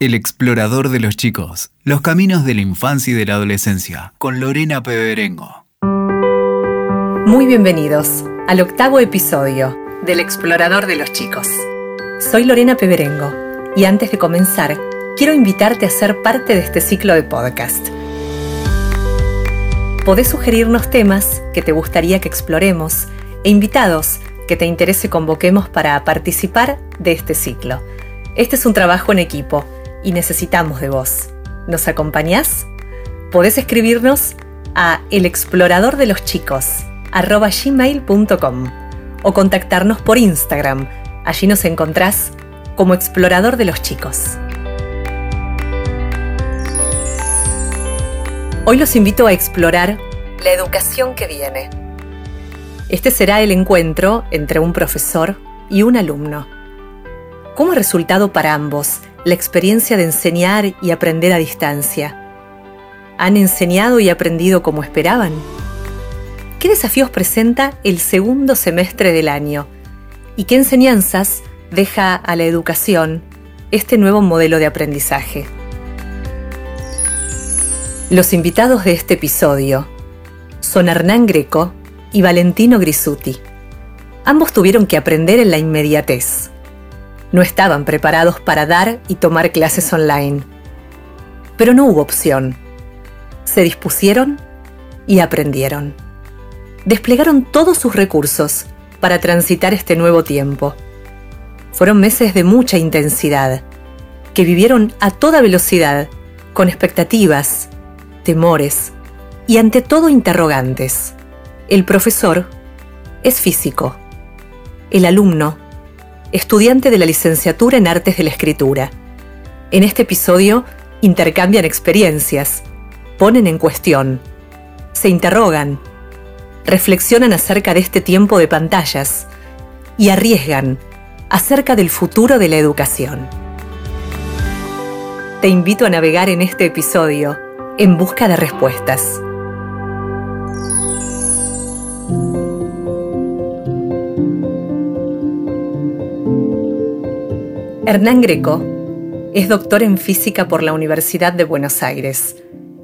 El explorador de los chicos, los caminos de la infancia y de la adolescencia, con Lorena Peberengo. Muy bienvenidos al octavo episodio del explorador de los chicos. Soy Lorena Peberengo y antes de comenzar, quiero invitarte a ser parte de este ciclo de podcast. Podés sugerirnos temas que te gustaría que exploremos e invitados que te interese convoquemos para participar de este ciclo. Este es un trabajo en equipo y necesitamos de vos. ¿Nos acompañás? Podés escribirnos a elexploradordeloschicos@gmail.com o contactarnos por Instagram. Allí nos encontrás como Explorador de los Chicos. Hoy los invito a explorar la educación que viene. Este será el encuentro entre un profesor y un alumno. ¿Cómo ha resultado para ambos la experiencia de enseñar y aprender a distancia? ¿Han enseñado y aprendido como esperaban? ¿Qué desafíos presenta el segundo semestre del año? ¿Y qué enseñanzas deja a la educación este nuevo modelo de aprendizaje? Los invitados de este episodio son Hernán Greco y Valentino Grisuti. Ambos tuvieron que aprender en la inmediatez. No estaban preparados para dar y tomar clases online. Pero no hubo opción. Se dispusieron y aprendieron. Desplegaron todos sus recursos para transitar este nuevo tiempo. Fueron meses de mucha intensidad, que vivieron a toda velocidad, con expectativas, temores y ante todo interrogantes. El profesor es físico. El alumno, estudiante de la licenciatura en Artes de la Escritura. En este episodio intercambian experiencias, ponen en cuestión, se interrogan, reflexionan acerca de este tiempo de pantallas y arriesgan acerca del futuro de la educación. Te invito a navegar en este episodio en busca de respuestas. Hernán Greco es doctor en física por la Universidad de Buenos Aires.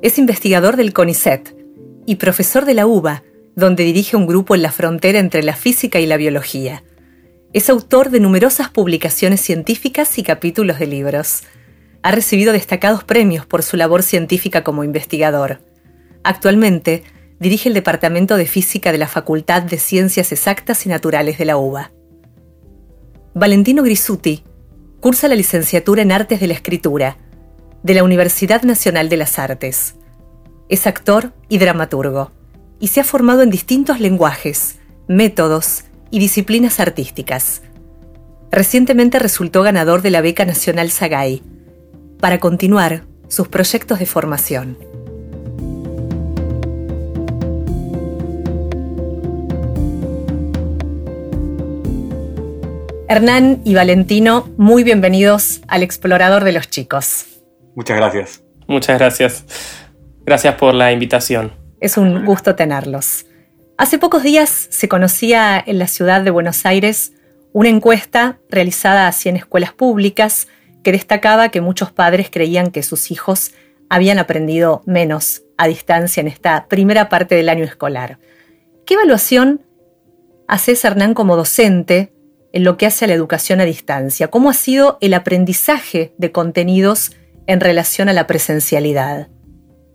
Es investigador del CONICET y profesor de la UBA, donde dirige un grupo en la frontera entre la física y la biología. Es autor de numerosas publicaciones científicas y capítulos de libros ha recibido destacados premios por su labor científica como investigador. Actualmente, dirige el Departamento de Física de la Facultad de Ciencias Exactas y Naturales de la UBA. Valentino Grisuti cursa la licenciatura en Artes de la Escritura de la Universidad Nacional de las Artes. Es actor y dramaturgo y se ha formado en distintos lenguajes, métodos y disciplinas artísticas. Recientemente resultó ganador de la Beca Nacional Sagay para continuar sus proyectos de formación. Hernán y Valentino, muy bienvenidos al Explorador de los Chicos. Muchas gracias. Muchas gracias. Gracias por la invitación. Es un gusto tenerlos. Hace pocos días se conocía en la ciudad de Buenos Aires una encuesta realizada a 100 escuelas públicas que destacaba que muchos padres creían que sus hijos habían aprendido menos a distancia en esta primera parte del año escolar. ¿Qué evaluación hace Hernán como docente en lo que hace a la educación a distancia? ¿Cómo ha sido el aprendizaje de contenidos en relación a la presencialidad?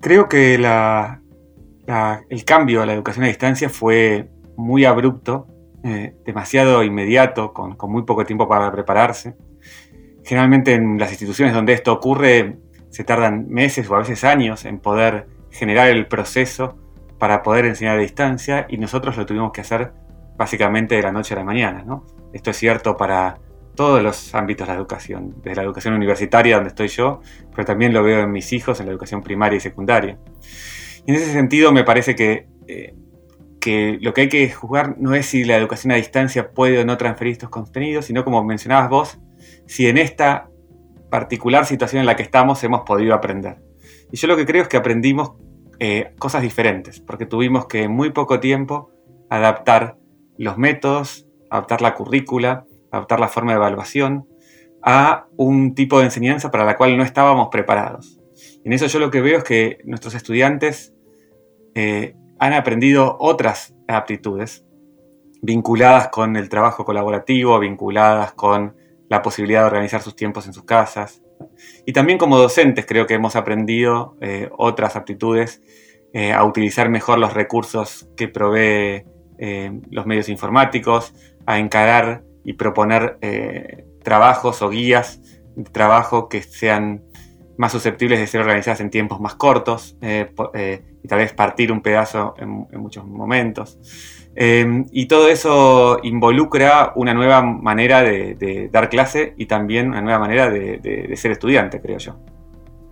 Creo que el cambio a la educación a distancia fue muy abrupto, eh, demasiado inmediato, con muy poco tiempo para prepararse. Generalmente en las instituciones donde esto ocurre se tardan meses o a veces años en poder generar el proceso para poder enseñar a distancia y nosotros lo tuvimos que hacer básicamente de la noche a la mañana. Esto es cierto para todos los ámbitos de la educación, desde la educación universitaria donde estoy yo, pero también lo veo en mis hijos en la educación primaria y secundaria. Y en ese sentido me parece que, eh, que lo que hay que juzgar no es si la educación a distancia puede o no transferir estos contenidos, sino como mencionabas vos, si en esta particular situación en la que estamos hemos podido aprender. Y yo lo que creo es que aprendimos eh, cosas diferentes, porque tuvimos que en muy poco tiempo adaptar los métodos, adaptar la currícula, adaptar la forma de evaluación, a un tipo de enseñanza para la cual no estábamos preparados. En eso yo lo que veo es que nuestros estudiantes eh, han aprendido otras aptitudes vinculadas con el trabajo colaborativo, vinculadas con la posibilidad de organizar sus tiempos en sus casas. Y también como docentes creo que hemos aprendido eh, otras aptitudes eh, a utilizar mejor los recursos que provee los medios informáticos, a encarar y proponer trabajos o guías de trabajo que sean más susceptibles de ser organizadas en tiempos más cortos eh, eh, y tal vez partir un pedazo en, muchos momentos. Em, y todo eso involucra una nueva manera de, dar clase y también una nueva manera de, ser estudiante, creo yo.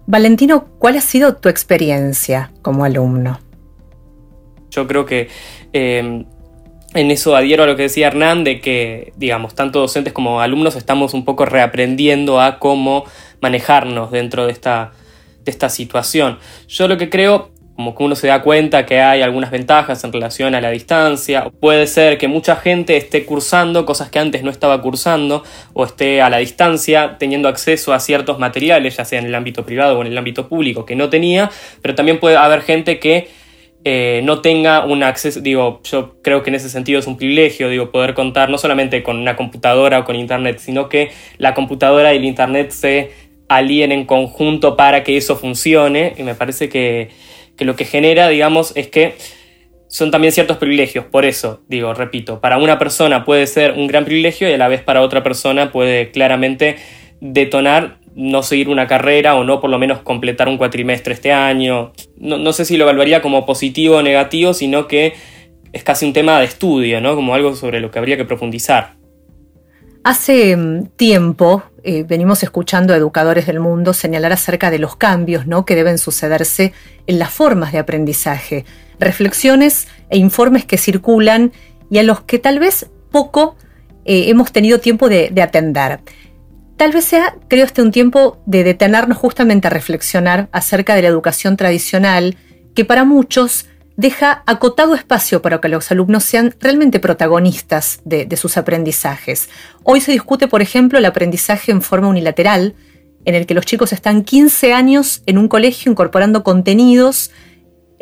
Valentino, ¿cuál ha sido tu experiencia como alumno? Yo creo que em, en eso adhiero a lo que decía Hernán, de que, digamos, tanto docentes como alumnos estamos un poco reaprendiendo a cómo manejarnos dentro de esta, de esta situación. Yo lo que creo, como que uno se da cuenta que hay algunas ventajas en relación a la distancia, puede ser que mucha gente esté cursando cosas que antes no estaba cursando, o esté a la distancia teniendo acceso a ciertos materiales, ya sea en el ámbito privado o en el ámbito público, que no tenía, pero también puede haber gente que eh, no tenga un acceso, digo, yo creo que en ese sentido es un privilegio, digo, poder contar no solamente con una computadora o con internet, sino que la computadora y el internet se alíen en conjunto para que eso funcione, y me parece que, que lo que genera, digamos, es que son también ciertos privilegios, por eso, digo, repito, para una persona puede ser un gran privilegio y a la vez para otra persona puede claramente detonar no seguir una carrera o no por lo menos completar un cuatrimestre este año. No, sé si lo evaluaría como positivo o negativo, sino que es casi un tema de estudio, ¿no? Como algo sobre lo que habría que profundizar. Hace mm, tiempo eh, venimos escuchando a educadores del mundo señalar acerca de los cambios ¿no? que deben sucederse en las formas de aprendizaje, reflexiones e informes que circulan y a los que tal vez poco eh, hemos tenido tiempo de atender. Tal vez sea, creo, este un tiempo de detenernos justamente a reflexionar acerca de la educación tradicional, que para muchos deja acotado espacio para que los alumnos sean realmente protagonistas de, de, sus aprendizajes. Hoy se discute, por ejemplo, el aprendizaje en forma unilateral, en el que los chicos están 15 años en un colegio incorporando contenidos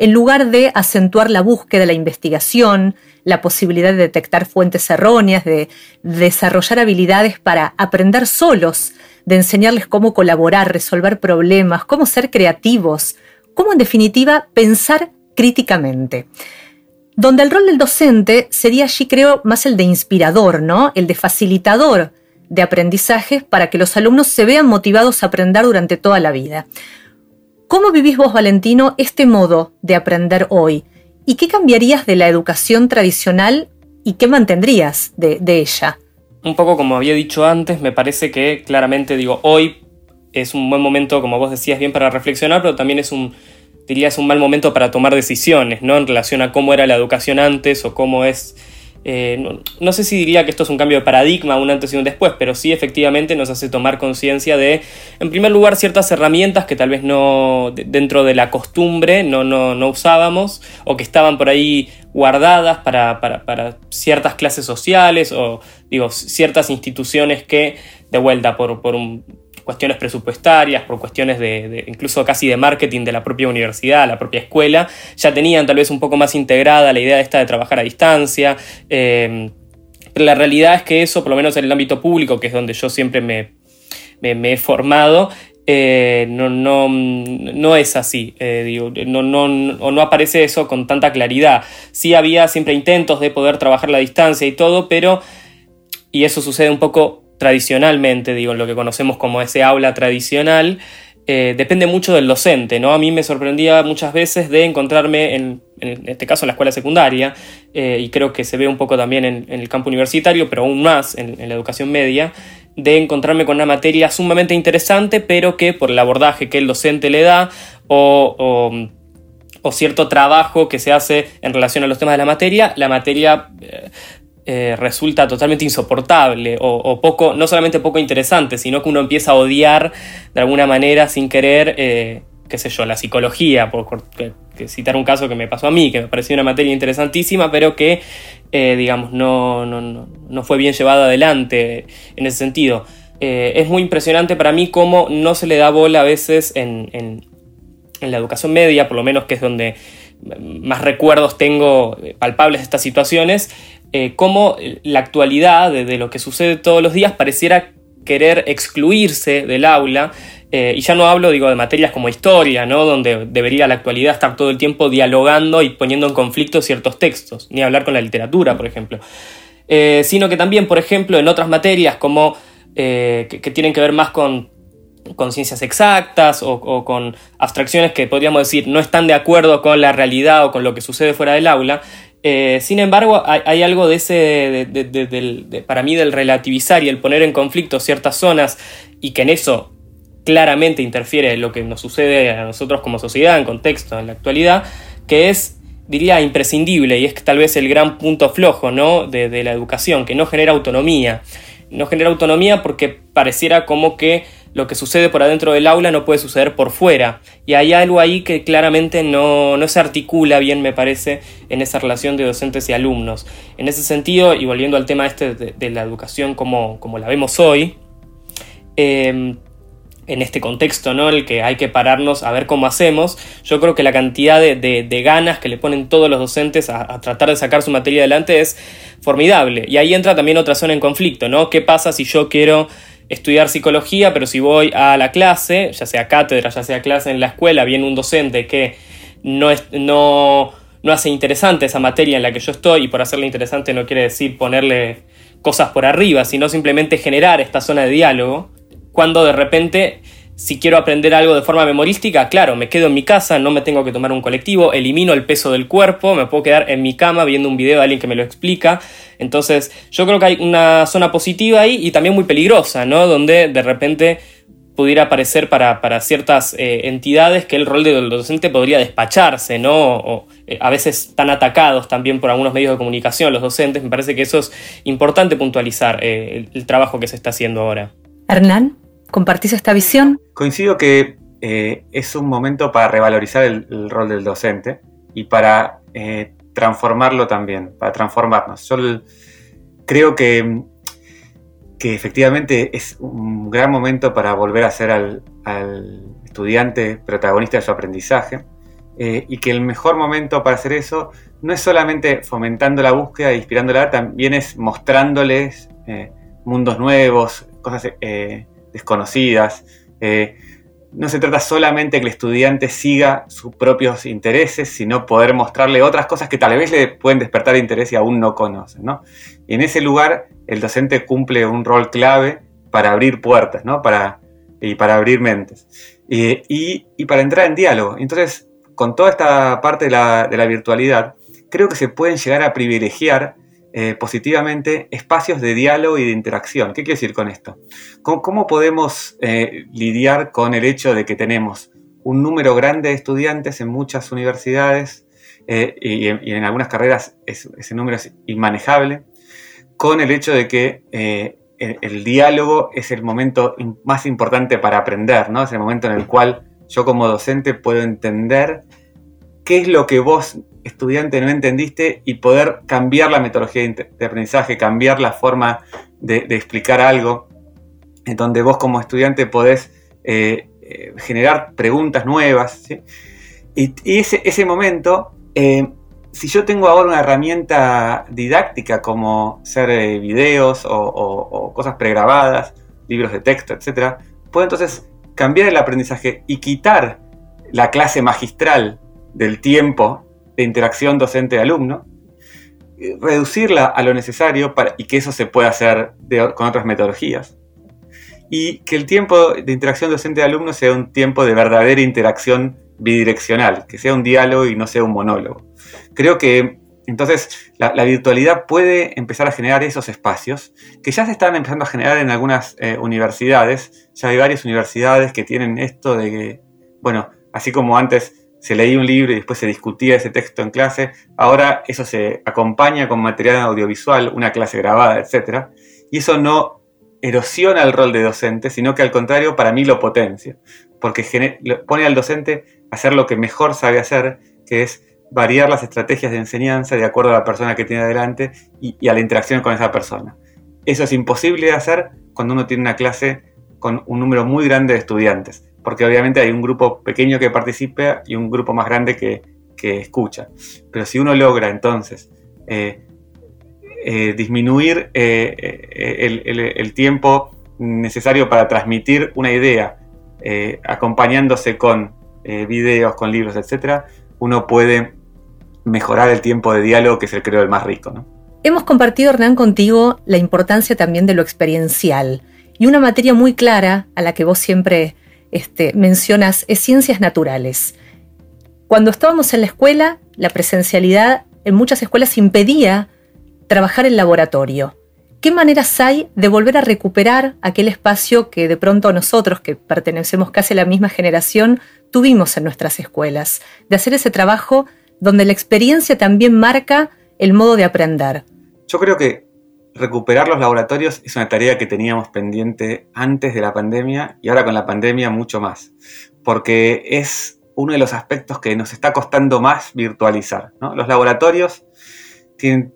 en lugar de acentuar la búsqueda, la investigación, la posibilidad de detectar fuentes erróneas, de desarrollar habilidades para aprender solos, de enseñarles cómo colaborar, resolver problemas, cómo ser creativos, cómo en definitiva pensar críticamente. Donde el rol del docente sería allí creo más el de inspirador, ¿no? El de facilitador de aprendizaje para que los alumnos se vean motivados a aprender durante toda la vida. ¿Cómo vivís vos, Valentino, este modo de aprender hoy? ¿Y qué cambiarías de la educación tradicional y qué mantendrías de, ella? Un poco como había dicho antes, me parece que claramente digo, hoy es un buen momento, como vos decías, bien para reflexionar, pero también es un, diría, es un mal momento para tomar decisiones, ¿no? En relación a cómo era la educación antes o cómo es eh, no, sé si diría que esto es un cambio de paradigma, un antes y un después, pero sí efectivamente nos hace tomar conciencia de, en primer lugar, ciertas herramientas que tal vez no dentro de la costumbre no, no, usábamos o que estaban por ahí guardadas para, para, ciertas clases sociales o digo, ciertas instituciones que, de vuelta, por, por un cuestiones presupuestarias, por cuestiones de, incluso casi de marketing de la propia universidad, la propia escuela, ya tenían tal vez un poco más integrada la idea esta de trabajar a distancia. Eh, pero la realidad es que eso, por lo menos en el ámbito público, que es donde yo siempre me, he formado, eh, no, no, no, es así, eh, digo, no, no, no, aparece eso con tanta claridad. Sí había siempre intentos de poder trabajar la distancia y todo, pero, y eso sucede un poco tradicionalmente, digo, lo que conocemos como ese aula tradicional, eh, depende mucho del docente, ¿no? A mí me sorprendía muchas veces de encontrarme, en, en este caso en la escuela secundaria, eh, y creo que se ve un poco también en, el campo universitario, pero aún más en, la educación media, de encontrarme con una materia sumamente interesante, pero que por el abordaje que el docente le da o, o cierto trabajo que se hace en relación a los temas de la materia, la materia eh, eh, resulta totalmente insoportable o, poco, no solamente poco interesante, sino que uno empieza a odiar de alguna manera sin querer, eh, qué sé yo, la psicología, por, citar un caso que me pasó a mí, que me pareció una materia interesantísima, pero que, eh, digamos, no, no, no, fue bien llevada adelante en ese sentido. es muy impresionante para mí cómo no se le da bola a veces en, la educación media, por lo menos que es donde más recuerdos tengo palpables de estas situaciones, eh, cómo la actualidad de, lo que sucede todos los días pareciera querer excluirse del aula. Eh, y ya no hablo, digo, de materias como historia, ¿no? Donde debería la actualidad estar todo el tiempo dialogando y poniendo en conflicto ciertos textos, ni hablar con la literatura, por ejemplo. sino que también, por ejemplo, en otras materias como eh, que, tienen que ver más con, ciencias exactas o, con abstracciones que podríamos decir no están de acuerdo con la realidad o con lo que sucede fuera del aula. Eh, sin embargo, hay, algo de ese, para mí, del relativizar y el poner en conflicto ciertas zonas y que en eso claramente interfiere lo que nos sucede a nosotros como sociedad, en contexto, en la actualidad, que es diría imprescindible y es tal vez el gran punto flojo ¿no? de, de la educación, que no genera autonomía no genera autonomía porque pareciera como que lo que sucede por adentro del aula no puede suceder por fuera. Y hay algo ahí que claramente no, se articula bien, me parece, en esa relación de docentes y alumnos. En ese sentido, y volviendo al tema este de, la educación como, como, la vemos hoy, eh, en este contexto, ¿no? El que hay que pararnos a ver cómo hacemos. Yo creo que la cantidad de, ganas que le ponen todos los docentes a, tratar de sacar su materia adelante es formidable. Y ahí entra también otra zona en conflicto, ¿no? ¿Qué pasa si yo quiero estudiar psicología, pero si voy a la clase, ya sea cátedra, ya sea clase en la escuela, viene un docente que no, no, no hace interesante esa materia en la que yo estoy, y por hacerla interesante no quiere decir ponerle cosas por arriba, sino simplemente generar esta zona de diálogo cuando de repente, si quiero aprender algo de forma memorística, claro, me quedo en mi casa, no me tengo que tomar un colectivo, elimino el peso del cuerpo, me puedo quedar en mi cama viendo un video de alguien que me lo explica. Entonces, yo creo que hay una zona positiva ahí y también muy peligrosa, ¿no? Donde de repente pudiera parecer para, ciertas eh, entidades que el rol del docente podría despacharse, ¿no? O, eh, a veces están atacados también por algunos medios de comunicación los docentes. Me parece que eso es importante puntualizar eh, el trabajo que se está haciendo ahora. Hernán. ¿Compartís esta visión? Coincido que eh, es un momento para revalorizar el, rol del docente y para eh, transformarlo también, para transformarnos. Yo creo que, que efectivamente es un gran momento para volver a ser al, estudiante protagonista de su aprendizaje eh, y que el mejor momento para hacer eso no es solamente fomentando la búsqueda e inspirándola, también es mostrándoles mundos nuevos, cosas desconocidas. Eh, no se trata solamente que el estudiante siga sus propios intereses, sino poder mostrarle otras cosas que tal vez le pueden despertar interés y aún no conoce. Y en ese lugar el docente cumple un rol clave para abrir puertas ¿no? para, y para abrir mentes. y, para entrar en diálogo. Entonces, con toda esta parte de la, de la virtualidad, creo que se pueden llegar a privilegiar eh, positivamente espacios de diálogo y de interacción. ¿Qué quiero decir con esto? ¿Cómo, podemos eh, lidiar con el hecho de que tenemos un número grande de estudiantes en muchas universidades eh, y, en, algunas carreras ese número es inmanejable, con el hecho de que el, diálogo es el momento más importante para aprender, ¿no? es el momento en el cual yo como docente puedo entender qué es lo que vos estudiante no entendiste y poder cambiar la metodología de aprendizaje, cambiar la forma de, explicar algo, en donde vos como estudiante podés eh, eh, generar preguntas nuevas. Y, ese, momento, eh, si yo tengo ahora una herramienta didáctica como ser videos o, cosas pregrabadas, libros de texto, etc., puedo entonces cambiar el aprendizaje y quitar la clase magistral del tiempo de interacción docente-alumno, reducirla a lo necesario y que eso se pueda hacer con otras metodologías. Y que el tiempo de interacción docente-alumno sea un tiempo de verdadera interacción bidireccional, que sea un diálogo y no sea un monólogo. Creo que entonces la, virtualidad puede empezar a generar esos espacios que ya se están empezando a generar en algunas eh, universidades. Ya hay varias universidades que tienen esto de que, bueno, así como antes se leía un libro y después se discutía ese texto en clase. Ahora eso se acompaña con material audiovisual, una clase grabada, etc. Y eso no erosiona el rol de docente, sino que al contrario para mí lo potencia, porque pone al docente a hacer lo que mejor sabe hacer, que es variar las estrategias de enseñanza de acuerdo a la persona que tiene adelante y, a la interacción con esa persona. Eso es imposible de hacer cuando uno tiene una clase con un número muy grande de estudiantes, porque obviamente hay un grupo pequeño que participa y un grupo más grande que, escucha. Pero si uno logra entonces eh, eh, disminuir eh, el, tiempo necesario para transmitir una idea, acompañándose con videos, con libros, etc., uno puede mejorar el tiempo de diálogo, que es el creo el más rico. ¿no? Hemos compartido, Hernán, contigo la importancia también de lo experiencial. Y una materia muy clara a la que vos siempre este, mencionas es ciencias naturales. Cuando estábamos en la escuela, la presencialidad en muchas escuelas impedía trabajar en laboratorio. ¿Qué maneras hay de volver a recuperar aquel espacio que de pronto nosotros, que pertenecemos casi a la misma generación, tuvimos en nuestras escuelas? De hacer ese trabajo donde la experiencia también marca el modo de aprender. Yo creo que recuperar los laboratorios es una tarea que teníamos pendiente antes de la pandemia y ahora con la pandemia mucho más, porque es uno de los aspectos que nos está costando más virtualizar. Los laboratorios tienen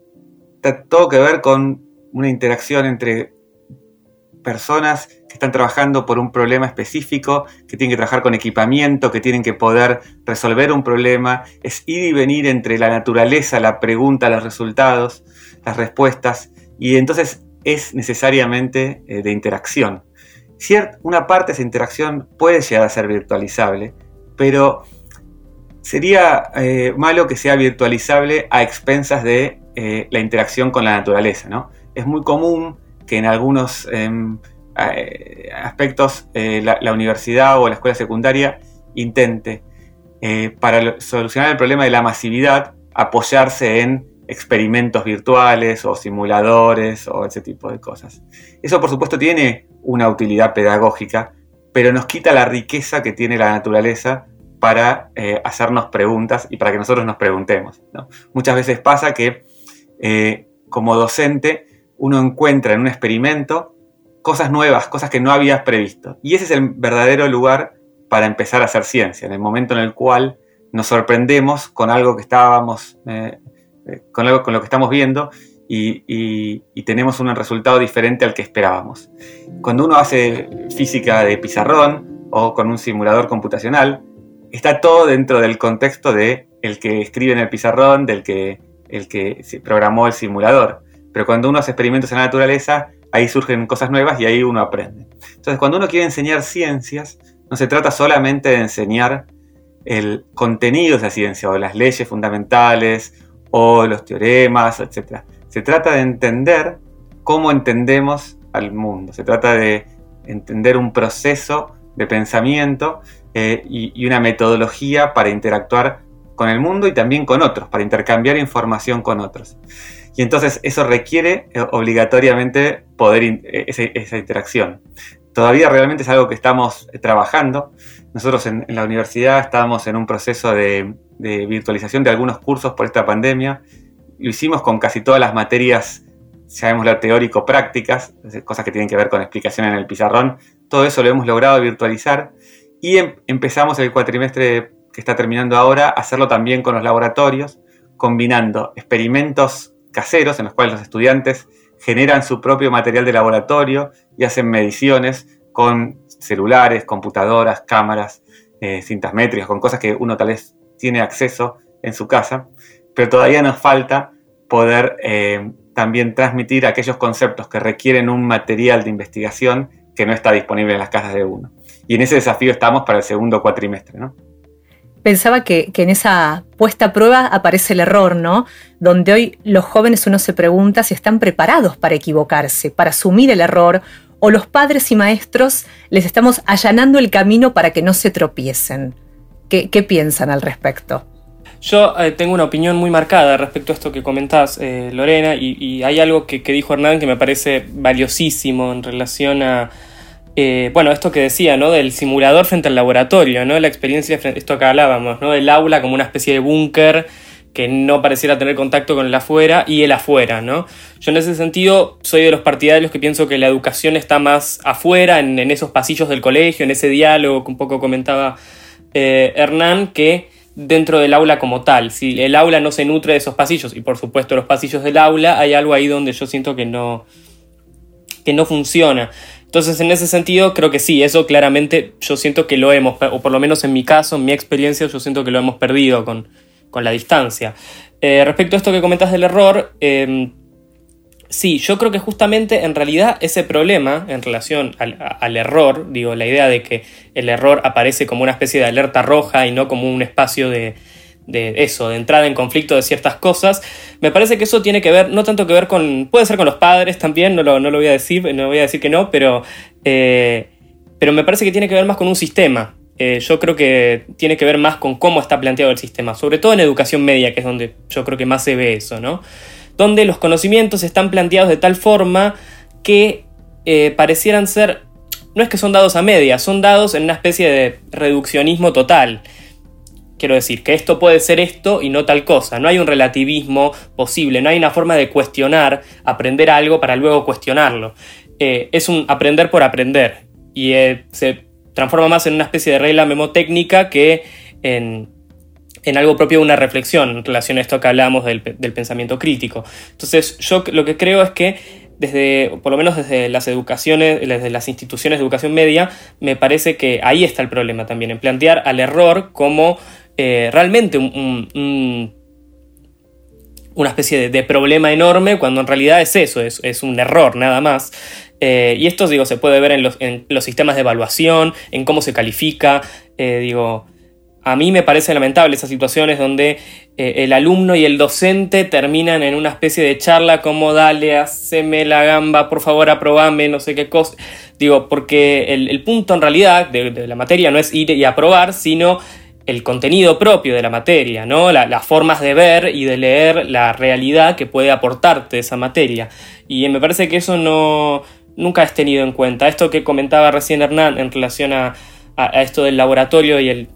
todo que ver con una interacción entre personas que están trabajando por un problema específico, que tienen que trabajar con equipamiento, que tienen que poder resolver un problema, es ir y venir entre la naturaleza, la pregunta, los resultados, las respuestas, y entonces es necesariamente eh, de interacción. Cierto, una parte de esa interacción puede llegar a ser virtualizable, pero sería eh, malo que sea virtualizable a expensas de eh, la interacción con la naturaleza. ¿no? Es muy común que en algunos em, aspectos eh, la, universidad o la escuela secundaria intente, para solucionar el problema de la masividad, apoyarse en experimentos virtuales o simuladores o ese tipo de cosas. Eso por supuesto tiene una utilidad pedagógica, pero nos quita la riqueza que tiene la naturaleza para hacernos preguntas y para que nosotros nos preguntemos. Muchas veces pasa que como docente uno encuentra en un experimento cosas nuevas, cosas que no habías previsto. Y ese es el verdadero lugar para empezar a hacer ciencia, en el momento en el cual nos sorprendemos con algo que estábamos, eh, eh, con, algo, con lo que estamos viendo y, tenemos un resultado diferente al que esperábamos. Cuando uno hace física de pizarrón o con un simulador computacional, está todo dentro del contexto de el que escribe en el pizarrón, del que el que programó el simulador. Pero cuando uno hace experimentos en la naturaleza, ahí surgen cosas nuevas y ahí uno aprende. Entonces, cuando uno quiere enseñar ciencias, no se trata solamente de enseñar el contenido de esa ciencia o las leyes fundamentales o los teoremas, etc. Se trata de entender cómo entendemos al mundo. Se trata de entender un proceso de pensamiento eh, y, una metodología para interactuar con el mundo y también con otros, para intercambiar información con otros. Y entonces eso requiere eh, obligatoriamente poder eh, esa, interacción. Todavía realmente es algo que estamos trabajando. Nosotros en, la universidad estábamos en un proceso de, virtualización de algunos cursos por esta pandemia. Lo hicimos con casi todas las materias, llamémoslo teórico-prácticas, cosas que tienen que ver con explicación en el pizarrón. Todo eso lo hemos logrado virtualizar y em, empezamos el cuatrimestre que está terminando ahora a hacerlo también con los laboratorios, combinando experimentos caseros en los cuales los estudiantes generan su propio material de laboratorio y hacen mediciones con celulares, computadoras, cámaras, eh, cintas métricas, con cosas que uno tal vez tiene acceso en su casa, pero todavía nos falta poder eh, también transmitir aquellos conceptos que requieren un material de investigación que no está disponible en las casas de uno. Y en ese desafío estamos para el segundo cuatrimestre. ¿no? pensaba que, en esa puesta a prueba aparece el error, ¿no? Donde hoy los jóvenes uno se pregunta si están preparados para equivocarse, para asumir el error, o los padres y maestros les estamos allanando el camino para que no se tropiecen. ¿Qué, piensan al respecto? Yo eh, tengo una opinión muy marcada respecto a esto que comentás, eh, Lorena, y, hay algo que, dijo Hernán que me parece valiosísimo en relación a, eh, bueno, esto que decía, ¿no? Del simulador frente al laboratorio, ¿no? La experiencia, esto que hablábamos, ¿no? Del aula como una especie de búnker que no pareciera tener contacto con el afuera y el afuera, ¿no? Yo en ese sentido soy de los partidarios que pienso que la educación está más afuera, en, esos pasillos del colegio, en ese diálogo que un poco comentaba eh, Hernán, que dentro del aula como tal. Si el aula no se nutre de esos pasillos, y por supuesto los pasillos del aula, hay algo ahí donde yo siento que no, que no funciona. Entonces, en ese sentido, creo que sí, eso claramente yo siento que lo hemos, o por lo menos en mi caso, en mi experiencia, yo siento que lo hemos perdido con, la distancia. Eh, respecto a esto que comentas del error, em, sí, yo creo que justamente en realidad ese problema en relación al, error, digo, la idea de que el error aparece como una especie de alerta roja y no como un espacio de, de eso, de entrada en conflicto de ciertas cosas. Me parece que eso tiene que ver, no tanto que ver con, puede ser con los padres también, no lo, no lo voy a decir, no voy a decir que no, pero, eh, pero me parece que tiene que ver más con un sistema. Eh, yo creo que tiene que ver más con cómo está planteado el sistema, sobre todo en educación media, que es donde yo creo que más se ve eso, ¿no? Donde los conocimientos están planteados de tal forma que eh, parecieran ser, no es que son dados a media, son dados en una especie de reduccionismo total. Quiero decir, que esto puede ser esto y no tal cosa. No hay un relativismo posible, no hay una forma de cuestionar, aprender algo para luego cuestionarlo. Eh, es un aprender por aprender y eh, se transforma más en una especie de regla memotécnica que en, algo propio una reflexión en relación a esto que hablábamos del, del pensamiento crítico. Entonces, yo lo que creo es que desde, por lo menos desde las educaciones, desde las instituciones de educación media, me parece que ahí está el problema también, en plantear al error como eh, realmente una especie de, problema enorme cuando en realidad es eso, es, un error nada más. Eh, y esto digo, se puede ver en los, sistemas de evaluación, en cómo se califica. Eh, digo, a mí me parece lamentable esas situaciones donde el alumno y el docente terminan en una especie de charla como dale, haceme la gamba, por favor aprobame, no sé qué cosa. Digo, porque el, punto en realidad de, la materia no es ir y aprobar, sino el contenido propio de la materia, ¿no? las formas de ver y de leer la realidad que puede aportarte esa materia. Y me parece que eso no, nunca es tenido en cuenta. Esto que comentaba recién Hernán en relación a, esto del laboratorio y el,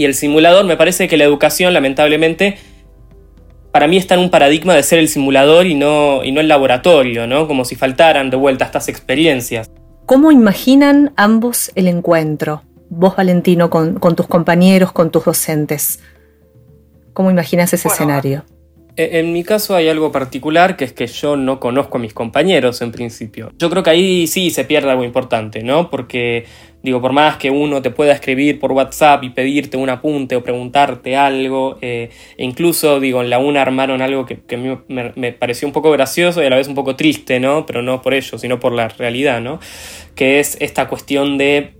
y el simulador, me parece que la educación, lamentablemente, para mí está en un paradigma de ser el simulador y no, y no el laboratorio, ¿no? Como si faltaran de vuelta estas experiencias. ¿Cómo imaginan ambos el encuentro? vos, Valentino, con, tus compañeros, con tus docentes? ¿Cómo imaginas ese escenario? E, en mi caso hay algo particular que es que yo no conozco a mis compañeros en principio. Yo creo que ahí sí se pierde algo importante, ¿no? Porque, digo, por más que uno te pueda escribir por WhatsApp y pedirte un apunte o preguntarte algo, eh, incluso, digo, en la UNA armaron algo que, me, me, pareció un poco gracioso y a la vez un poco triste, ¿no? Pero no por ello, sino por la realidad, ¿no? Que es esta cuestión de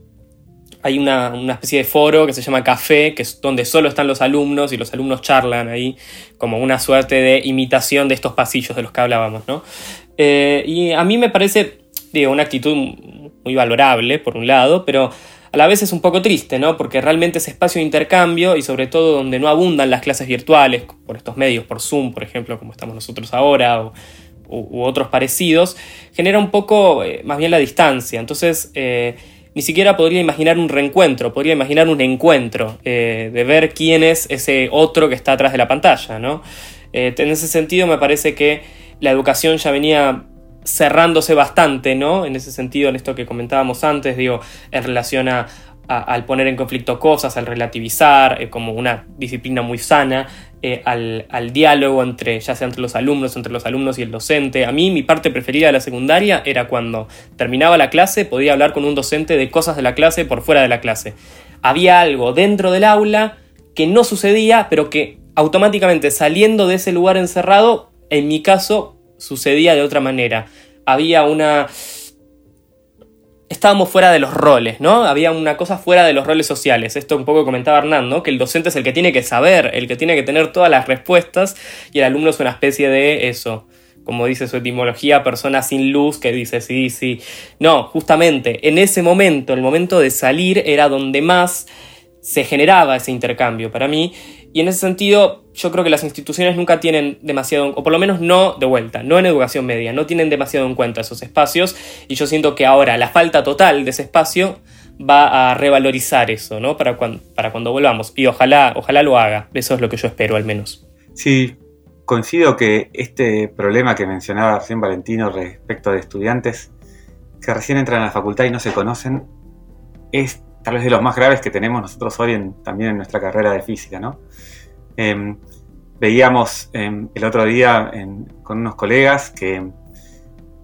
hay una, especie de foro que se llama Café, que es donde solo están los alumnos y los alumnos charlan ahí, como una suerte de imitación de estos pasillos de los que hablábamos, ¿no? Eh, y a mí me parece, digo, una actitud muy valorable, por un lado, pero a la vez es un poco triste, ¿no? Porque realmente ese espacio de intercambio y sobre todo donde no abundan las clases virtuales, por estos medios, por Zoom, por ejemplo, como estamos nosotros ahora, o, u, otros parecidos, genera un poco eh, más bien la distancia. Entonces, eh, ni siquiera podría imaginar un reencuentro, podría imaginar un encuentro, eh, de ver quién es ese otro que está atrás de la pantalla, ¿no? Eh, en ese sentido me parece que la educación ya venía cerrándose bastante, ¿no? En ese sentido, en esto que comentábamos antes, digo, en relación a, al poner en conflicto cosas, al relativizar, eh, como una disciplina muy sana, eh, al, diálogo entre, ya sea entre los alumnos, entre los alumnos y el docente. A mí mi parte preferida de la secundaria era cuando terminaba la clase, podía hablar con un docente de cosas de la clase por fuera de la clase. Había algo dentro del aula que no sucedía, pero que automáticamente saliendo de ese lugar encerrado, en mi caso, sucedía de otra manera. Había una estábamos fuera de los roles, ¿no? Había una cosa fuera de los roles sociales. Esto un poco comentaba Hernán, ¿no? Que el docente es el que tiene que saber, el que tiene que tener todas las respuestas y el alumno es una especie de eso. Como dice su etimología, persona sin luz que dice sí, sí. No, justamente en ese momento, el momento de salir, era donde más se generaba ese intercambio para mí. Y en ese sentido, yo creo que las instituciones nunca tienen demasiado, o por lo menos no de vuelta, no en educación media, no tienen demasiado en cuenta esos espacios. Y yo siento que ahora la falta total de ese espacio va a revalorizar eso, ¿no? Para cuando, para cuando volvamos. Y ojalá, ojalá lo haga. Eso es lo que yo espero, al menos. Sí, coincido que este problema que mencionaba recién Valentino respecto de estudiantes que recién entran a la facultad y no se conocen, es tal vez de los más graves que tenemos nosotros hoy en, también en nuestra carrera de física, ¿no? Em, veíamos em, el otro día con unos colegas que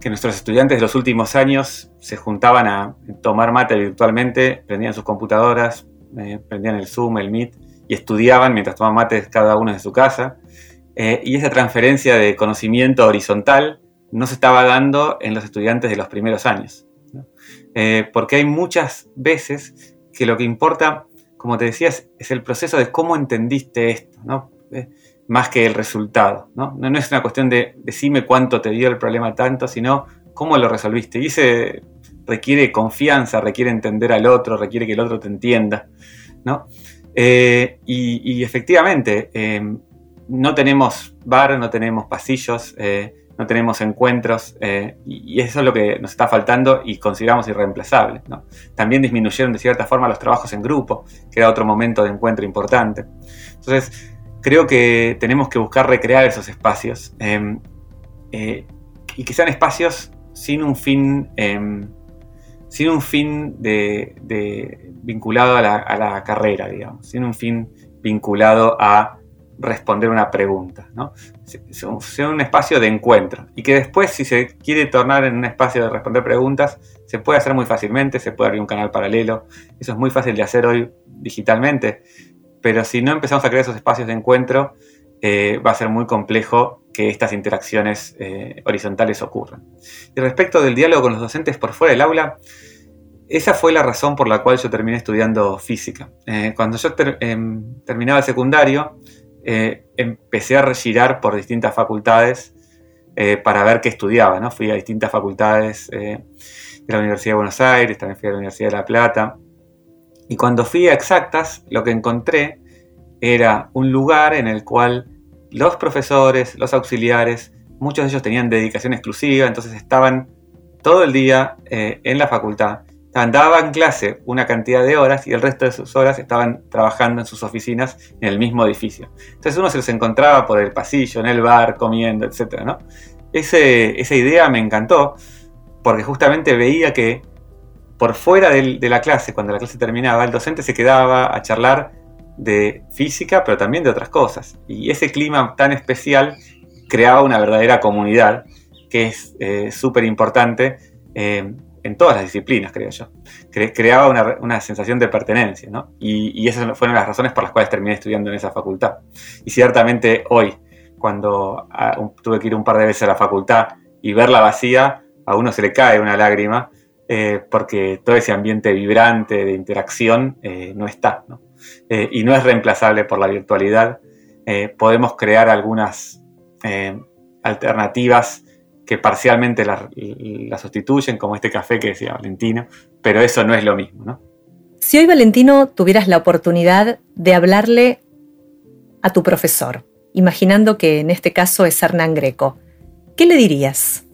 nuestros estudiantes de los últimos años se juntaban a tomar mate virtualmente, prendían sus computadoras, eh, prendían el Zoom, el Meet y estudiaban mientras tomaban mate cada uno en su casa. Eh, y esa transferencia de conocimiento horizontal no se estaba dando en los estudiantes de los primeros años. Eh, porque hay muchas veces que lo que importa, como te decías, es el proceso de cómo entendiste esto, ¿no? más que el resultado. ¿no? ¿no? es una cuestión de decirme cuánto te dio el problema tanto, sino cómo lo resolviste. Y ese requiere confianza, requiere entender al otro, requiere que el otro te entienda. ¿no? Eh, y, efectivamente, eh, no tenemos bar, no tenemos pasillos, eh, no tenemos encuentros, y, eso es lo que nos está faltando y consideramos irreemplazable. ¿no? También disminuyeron de cierta forma los trabajos en grupo, que era otro momento de encuentro importante. Entonces, creo que tenemos que buscar recrear esos espacios em, y que sean espacios sin un fin em, sin un fin de, vinculado a la, carrera, digamos, sin un fin vinculado a responder una pregunta, ¿no? Sea un espacio de encuentro y que después si se quiere tornar en un espacio de responder preguntas, se puede hacer muy fácilmente, se puede abrir un canal paralelo, eso es muy fácil de hacer hoy digitalmente, pero si no empezamos a crear esos espacios de encuentro, eh, va a ser muy complejo que estas interacciones eh, horizontales ocurran. Y respecto del diálogo con los docentes por fuera del aula, esa fue la razón por la cual yo terminé estudiando física. Eh, cuando yo em, terminaba el secundario, eh, empecé a regirar por distintas facultades para ver qué estudiaba. ¿no? Fui a distintas facultades de la Universidad de Buenos Aires, también fui a la Universidad de La Plata. Y cuando fui a exactas, lo que encontré era un lugar en el cual los profesores, los auxiliares, muchos de ellos tenían dedicación exclusiva, entonces estaban todo el día eh, en la facultad, daban clase una cantidad de horas y el resto de sus horas estaban trabajando en sus oficinas en el mismo edificio. Entonces uno se los encontraba por el pasillo, en el bar, comiendo, etc. ¿no? esa idea me encantó porque justamente veía que por fuera de la clase, cuando la clase terminaba, el docente se quedaba a charlar de física, pero también de otras cosas. Y ese clima tan especial creaba una verdadera comunidad, que es eh, súper importante eh, en todas las disciplinas, creo yo. creaba una, sensación de pertenencia, ¿no? Y, y, esas fueron las razones por las cuales terminé estudiando en esa facultad. Y ciertamente hoy, cuando ah, tuve que ir un par de veces a la facultad y verla vacía, a uno se le cae una lágrima, eh, porque todo ese ambiente vibrante de interacción no está, ¿no? Eh, y no es reemplazable por la virtualidad. Eh, podemos crear algunas eh, alternativas que parcialmente la, sustituyen, como este café que decía Valentino, pero eso no es lo mismo. Si hoy, Valentino, tuvieras la oportunidad de hablarle a tu profesor, imaginando que en este caso es Hernán Greco, ¿qué le dirías?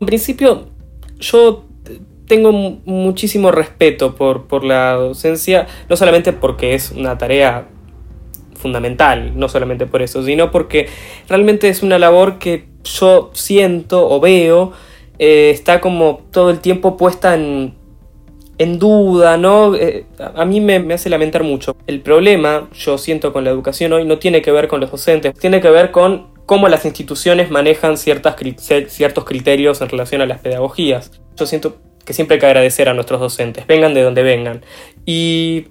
En principio, yo tengo muchísimo respeto por, la docencia, no solamente porque es una tarea fundamental, no solamente por eso, sino porque realmente es una labor que yo siento o veo eh, está como todo el tiempo puesta en, en duda, ¿no? Eh, a mí me, hace lamentar mucho. El problema, yo siento, con la educación hoy no tiene que ver con los docentes, tiene que ver con cómo las instituciones manejan ciertas, ciertos criterios en relación a las pedagogías. Yo siento que siempre hay que agradecer a nuestros docentes, vengan de donde vengan. Y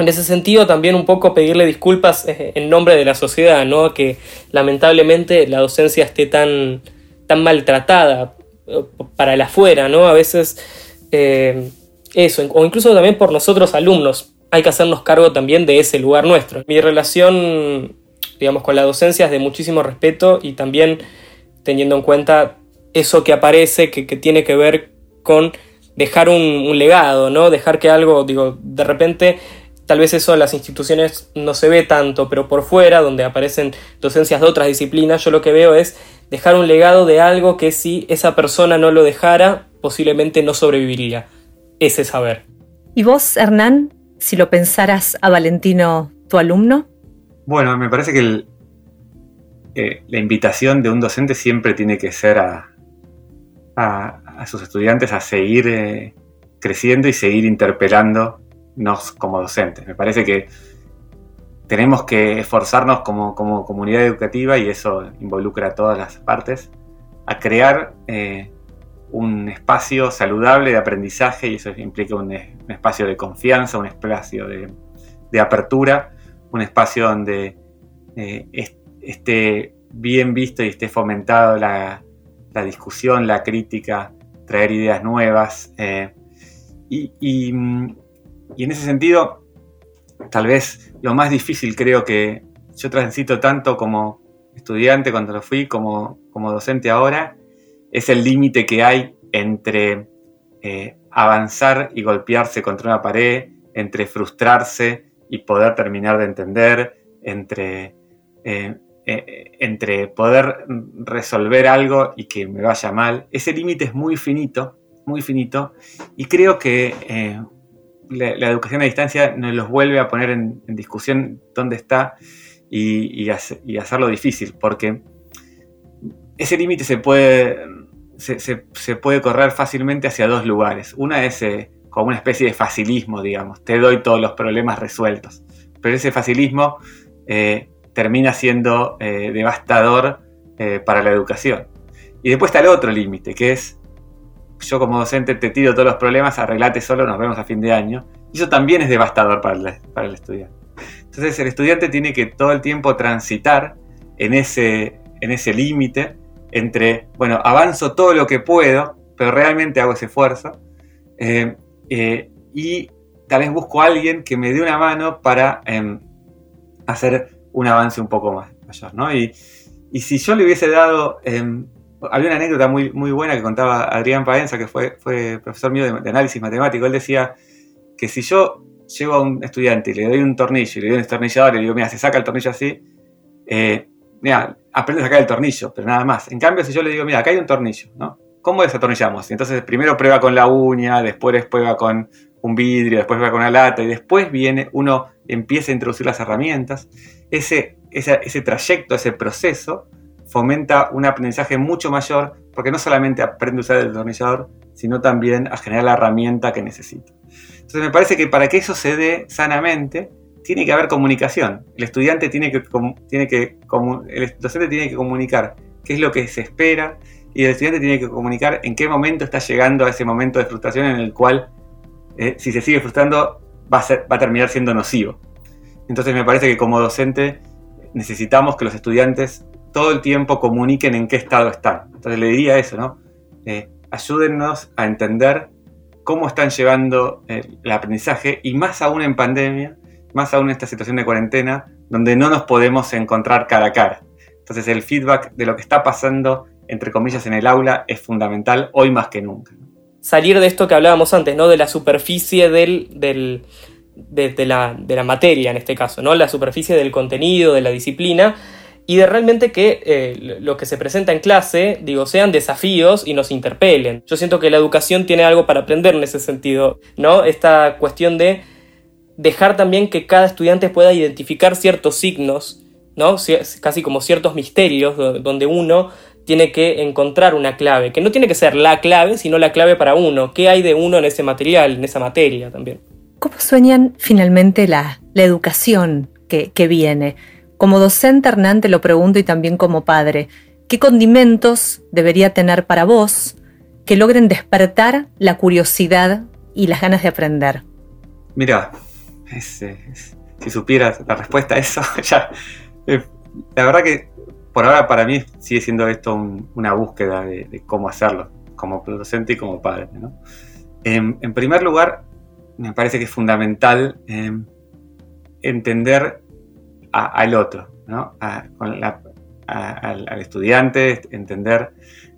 en ese sentido también un poco pedirle disculpas eh, en nombre de la sociedad, ¿no? Que lamentablemente la docencia esté tan, tan maltratada eh, para el afuera, ¿no? A veces eh, eso, o incluso también por nosotros alumnos, hay que hacernos cargo también de ese lugar nuestro. Mi relación, digamos, con la docencia es de muchísimo respeto y también teniendo en cuenta eso que aparece, que, que tiene que ver con dejar un, legado, ¿no? Dejar que algo, digo, de repente tal vez eso en las instituciones no se ve tanto, pero por fuera, donde aparecen docencias de otras disciplinas, yo lo que veo es dejar un legado de algo que si esa persona no lo dejara, posiblemente no sobreviviría. Ese saber. ¿Y vos, Hernán, si lo pensaras a Valentino, tu alumno? Bueno, me parece que eh, la invitación de un docente siempre tiene que ser a, a, sus estudiantes a seguir eh, creciendo y seguir interpelándonos como docentes. Me parece que tenemos que esforzarnos como, comunidad educativa y eso involucra a todas las partes a crear un espacio saludable de aprendizaje y eso implica un, espacio de confianza, un espacio de, apertura, un espacio donde esté bien visto y esté fomentado la, discusión, la crítica, traer ideas nuevas. y, y en ese sentido, tal vez lo más difícil creo que yo transito tanto como estudiante cuando lo fui, como, como docente ahora, es el límite que hay entre eh, avanzar y golpearse contra una pared, entre frustrarse y poder terminar de entender, entre, eh, eh, entre poder resolver algo y que me vaya mal. Ese límite es muy finito, muy finito, y creo que la, educación a distancia nos los vuelve a poner en, discusión dónde está y, hacerlo difícil, porque ese límite se puede, se, puede correr fácilmente hacia dos lugares. Una es eh, como una especie de facilismo, digamos, te doy todos los problemas resueltos, pero ese facilismo eh, termina siendo eh, devastador para la educación. Y después está el otro límite, que es yo como docente te tiro todos los problemas, arreglate solo, nos vemos a fin de año. Eso también es devastador para el, para el estudiante. Entonces el estudiante tiene que todo el tiempo transitar en ese, en ese límite entre, bueno, avanzo todo lo que puedo, pero realmente hago ese esfuerzo. Eh, eh, y tal vez busco a alguien que me dé una mano para em, hacer un avance un poco más mayor. y si yo le hubiese dado em, había una anécdota muy, muy buena que contaba Adrián Paenza, que fue, fue profesor mío de, análisis matemático. Él decía que si yo llevo a un estudiante y le doy un tornillo y le doy un destornillador y le digo, mira, se saca el tornillo así, eh, mira, aprende a sacar el tornillo, pero nada más. En cambio, si yo le digo, mira, acá hay un tornillo, ¿no? ¿Cómo desatornillamos? Entonces primero prueba con la uña, después prueba con un vidrio, después prueba con una lata y después viene, uno empieza a introducir las herramientas. Ese, ese, ese trayecto, ese proceso, fomenta un aprendizaje mucho mayor porque no solamente aprende a usar el destornillador, sino también a generar la herramienta que necesita. Entonces me parece que para que eso se dé sanamente, tiene que haber comunicación. El estudiante tiene que, tiene que el docente tiene que comunicar qué es lo que se espera y el estudiante tiene que comunicar en qué momento está llegando a ese momento de frustración en el cual, eh, si se sigue frustrando, va a, va a terminar siendo nocivo. Entonces me parece que como docente necesitamos que los estudiantes todo el tiempo comuniquen en qué estado están. Entonces le diría eso, ¿no? Eh, ayúdennos a entender cómo están llevando eh, el aprendizaje y más aún en pandemia, más aún en esta situación de cuarentena, donde no nos podemos encontrar cara a cara. Entonces el feedback de lo que está pasando, entre comillas, en el aula es fundamental hoy más que nunca. Salir de esto que hablábamos antes, ¿no? De la superficie del, del de, la, de la materia en este caso, ¿no? La superficie del contenido, de la disciplina, y de realmente que eh, lo que se presenta en clase, digo, sean desafíos y nos interpelen. Yo siento que la educación tiene algo para aprender en ese sentido, ¿no? Esta cuestión de dejar también que cada estudiante pueda identificar ciertos signos, ¿no? Casi como ciertos misterios donde uno tiene que encontrar una clave, que no tiene que ser la clave, sino la clave para uno. ¿Qué hay de uno en ese material, en esa materia también? ¿Cómo sueñan finalmente la, la educación que, que viene? Como docente, Hernán, lo pregunto y también como padre, ¿qué condimentos debería tener para vos que logren despertar la curiosidad y las ganas de aprender? Mira, eh, si supieras la respuesta a eso, ya. Eh, la verdad que por ahora para mí sigue siendo esto una búsqueda de, cómo hacerlo, como docente y como padre. En, primer lugar, me parece que es fundamental eh, entender al otro, ¿no? al, estudiante, entender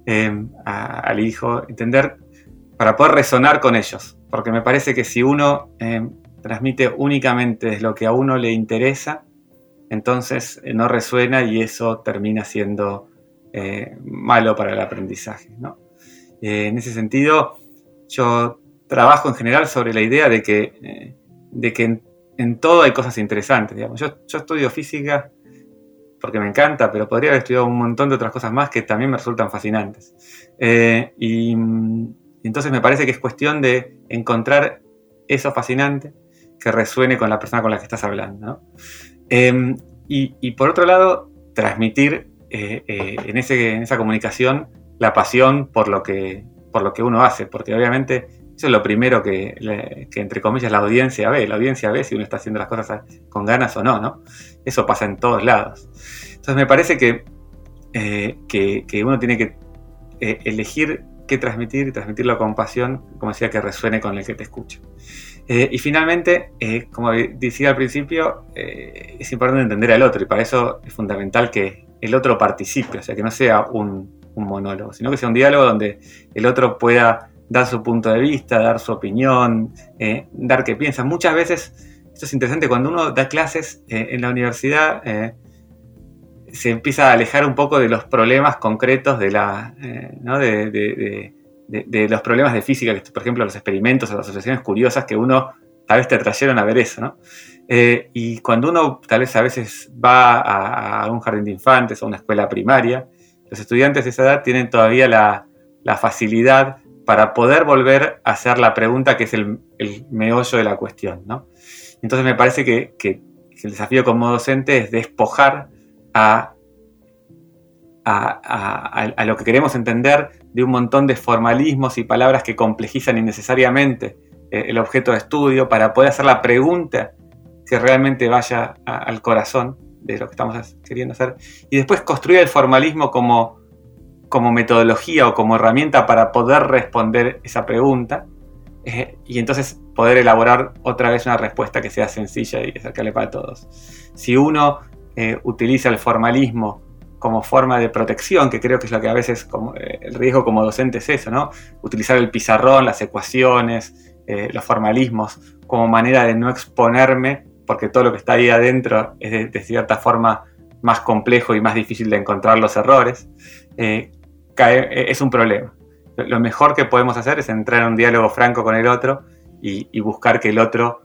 em, al hijo, entender para poder resonar con ellos. Porque me parece que si uno em, transmite únicamente lo que a uno le interesa, entonces eh, no resuena y eso termina siendo eh, malo para el aprendizaje. Eh, en ese sentido, yo trabajo en general sobre la idea de que, de que en todo hay cosas interesantes. Digamos. Yo, estudio física porque me encanta, pero podría haber estudiado un montón de otras cosas más que también me resultan fascinantes. Eh, y, entonces me parece que es cuestión de encontrar eso fascinante que resuene con la persona con la que estás hablando. Em, y, por otro lado, transmitir eh, eh, en, esa comunicación la pasión por lo que uno hace, porque obviamente eso es lo primero que, entre comillas, la audiencia ve. La audiencia ve si uno está haciendo las cosas con ganas o no, ¿no? Eso pasa en todos lados. Entonces me parece que, eh, que, uno tiene que eh, elegir qué transmitir y transmitirlo con pasión, como decía, que resuene con el que te escucha. Eh, y finalmente, como decía al principio, es importante entender al otro y para eso es fundamental que el otro participe, o sea, que no sea un, un monólogo, sino que sea un diálogo donde el otro pueda dar su punto de vista, dar su opinión, eh, dar qué piensa. Muchas veces, esto es interesante, cuando uno da clases eh, en la universidad, eh, se empieza a alejar un poco de los problemas concretos de de, los problemas de física, por ejemplo los experimentos o las asociaciones curiosas que uno tal vez te trajeron a ver eso, ¿no? y cuando uno tal vez a veces va a, un jardín de infantes o a una escuela primaria, los estudiantes de esa edad tienen todavía la facilidad para poder volver a hacer la pregunta que es el, meollo de la cuestión. ¿no? Entonces me parece que, el desafío como docente es despojar a, a, lo que queremos entender de un montón de formalismos y palabras que complejizan innecesariamente eh, el objeto de estudio para poder hacer la pregunta que realmente vaya al corazón de lo que estamos queriendo hacer y después construir el formalismo como como metodología o como herramienta para poder responder esa pregunta eh, y entonces poder elaborar otra vez una respuesta que sea sencilla y acercarle para todos. Si uno eh, utiliza el formalismo como forma de protección, que creo que es lo que a veces como, eh, el riesgo como docente es eso, ¿no? Utilizar el pizarrón, las ecuaciones, los formalismos como manera de no exponerme, porque todo lo que está ahí adentro es de, cierta forma más complejo y más difícil de encontrar los errores. Eh, es un problema. Lo mejor que podemos hacer es entrar en un diálogo franco con el otro y, buscar que el otro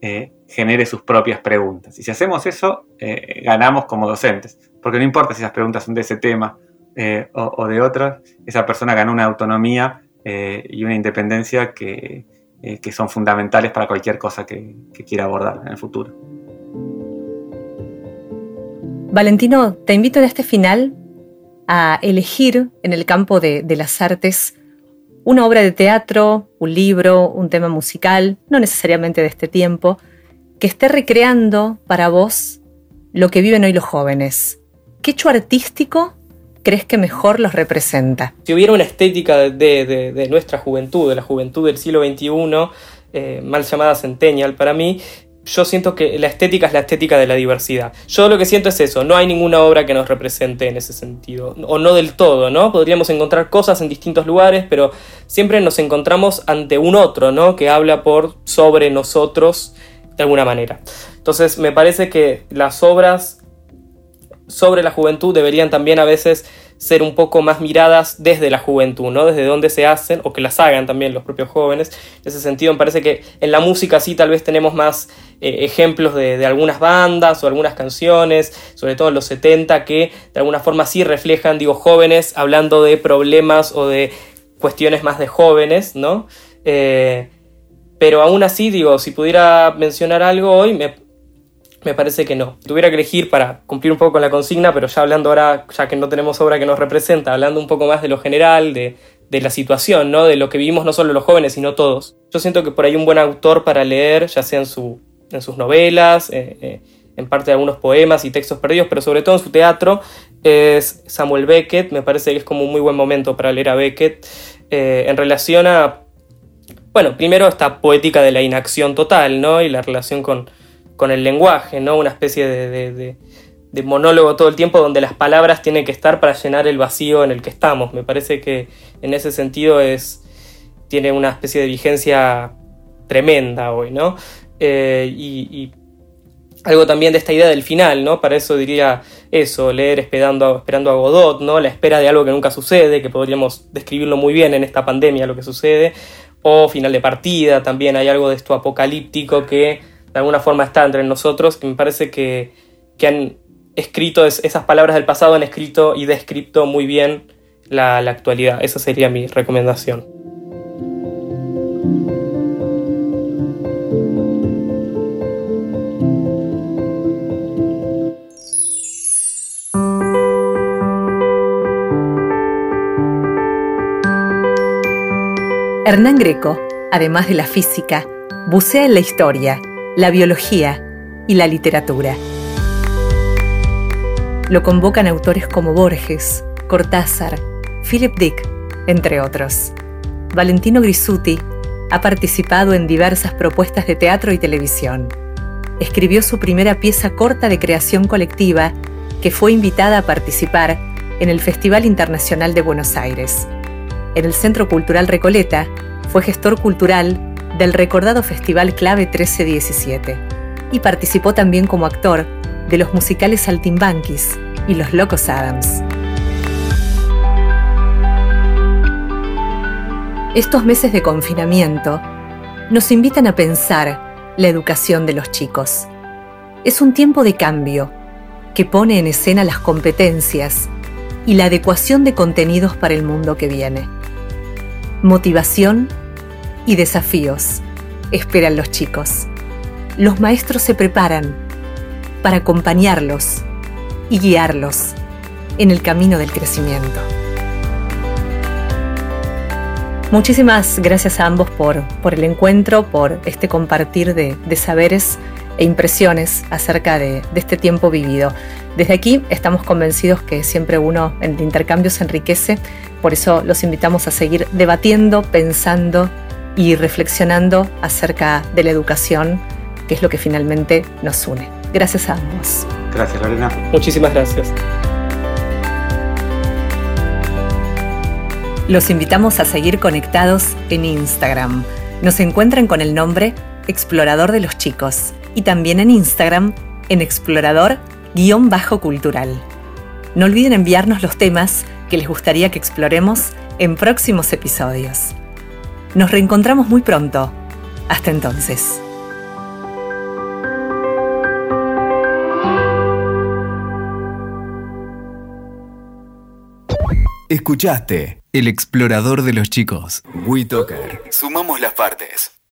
eh, genere sus propias preguntas. Y si hacemos eso, eh, ganamos como docentes, porque no importa si esas preguntas son de ese tema o, de otros, esa persona gana una autonomía y una independencia que, son fundamentales para cualquier cosa que quiera abordar en el futuro. Valentino, te invito en este final a elegir en el campo de, las artes una obra de teatro, un libro, un tema musical, no necesariamente de este tiempo, que esté recreando para vos lo que viven hoy los jóvenes. ¿Qué hecho artístico crees que mejor los representa? Si hubiera una estética de, nuestra juventud, de la juventud del siglo XXI, eh, mal llamada centennial para mí, yo siento que la estética es la estética de la diversidad. Yo lo que siento es eso, no hay ninguna obra que nos represente en ese sentido, o no del todo, ¿no? Podríamos encontrar cosas en distintos lugares, pero siempre nos encontramos ante un otro, ¿no? Que habla por sobre nosotros de alguna manera. Entonces me parece que las obras sobre la juventud deberían también a veces ser un poco más miradas desde la juventud, ¿no? Desde dónde se hacen o que las hagan también los propios jóvenes. En ese sentido me parece que en la música sí tal vez tenemos más eh, ejemplos de, algunas bandas o algunas canciones, sobre todo en los 70, que de alguna forma sí reflejan, digo, jóvenes hablando de problemas o de cuestiones más de jóvenes, ¿no? Eh, pero aún así, digo, si pudiera mencionar algo hoy, me, me parece que no. Tuviera que elegir para cumplir un poco con la consigna, pero ya hablando ahora, ya que no tenemos obra que nos representa, hablando un poco más de lo general, de, la situación, ¿no? De lo que vivimos no solo los jóvenes, sino todos. Yo siento que por ahí un buen autor para leer, ya sea en, su, en sus novelas, eh, eh, en parte de algunos poemas y textos perdidos, pero sobre todo en su teatro, es Samuel Beckett. Me parece que es como un muy buen momento para leer a Beckett eh, en relación a, bueno, primero esta poética de la inacción total, ¿no? Y la relación con con el lenguaje, ¿no? Una especie de, monólogo todo el tiempo donde las palabras tienen que estar para llenar el vacío en el que estamos. Me parece que en ese sentido es, tiene una especie de vigencia tremenda hoy, ¿no? Eh, y, algo también de esta idea del final, ¿no? Para eso diría eso, leer esperando, esperando a Godot, ¿no? La espera de algo que nunca sucede, que podríamos describirlo muy bien en esta pandemia, lo que sucede. O final de partida, también hay algo de esto apocalíptico que de alguna forma está entre nosotros, que me parece que, han escrito esas palabras del pasado, han escrito y descrito muy bien la actualidad. Esa sería mi recomendación. Hernán Greco, además de la física, bucea en la historia, la biología y la literatura. Lo convocan autores como Borges, Cortázar, Philip Dick, entre otros. Valentino Grisuti ha participado en diversas propuestas de teatro y televisión. Escribió su primera pieza corta de creación colectiva, que fue invitada a participar en el Festival Internacional de Buenos Aires. En el Centro Cultural Recoleta fue gestor cultural del recordado Festival Clave 1317 y participó también como actor de los musicales Saltimbanquis y Los Locos Adams. Estos meses de confinamiento nos invitan a pensar la educación de los chicos. Es un tiempo de cambio que pone en escena las competencias y la adecuación de contenidos para el mundo que viene. Motivación y desafíos esperan los chicos. Los maestros se preparan para acompañarlos y guiarlos en el camino del crecimiento. Muchísimas gracias a ambos por, por el encuentro, por este compartir de, saberes e impresiones acerca de, de, este tiempo vivido. Desde aquí estamos convencidos que siempre uno en el intercambio se enriquece, por eso los invitamos a seguir debatiendo, pensando y reflexionando acerca de la educación, que es lo que finalmente nos une. Gracias a ambos. Gracias, Lorena. Muchísimas gracias. Los invitamos a seguir conectados en Instagram. Nos encuentran con el nombre Explorador de los Chicos y también en Instagram en explorador-cultural. No olviden enviarnos los temas que les gustaría que exploremos en próximos episodios. Nos reencontramos muy pronto. Hasta entonces. Escuchaste El explorador de los chicos. WeToker. Sumamos las partes.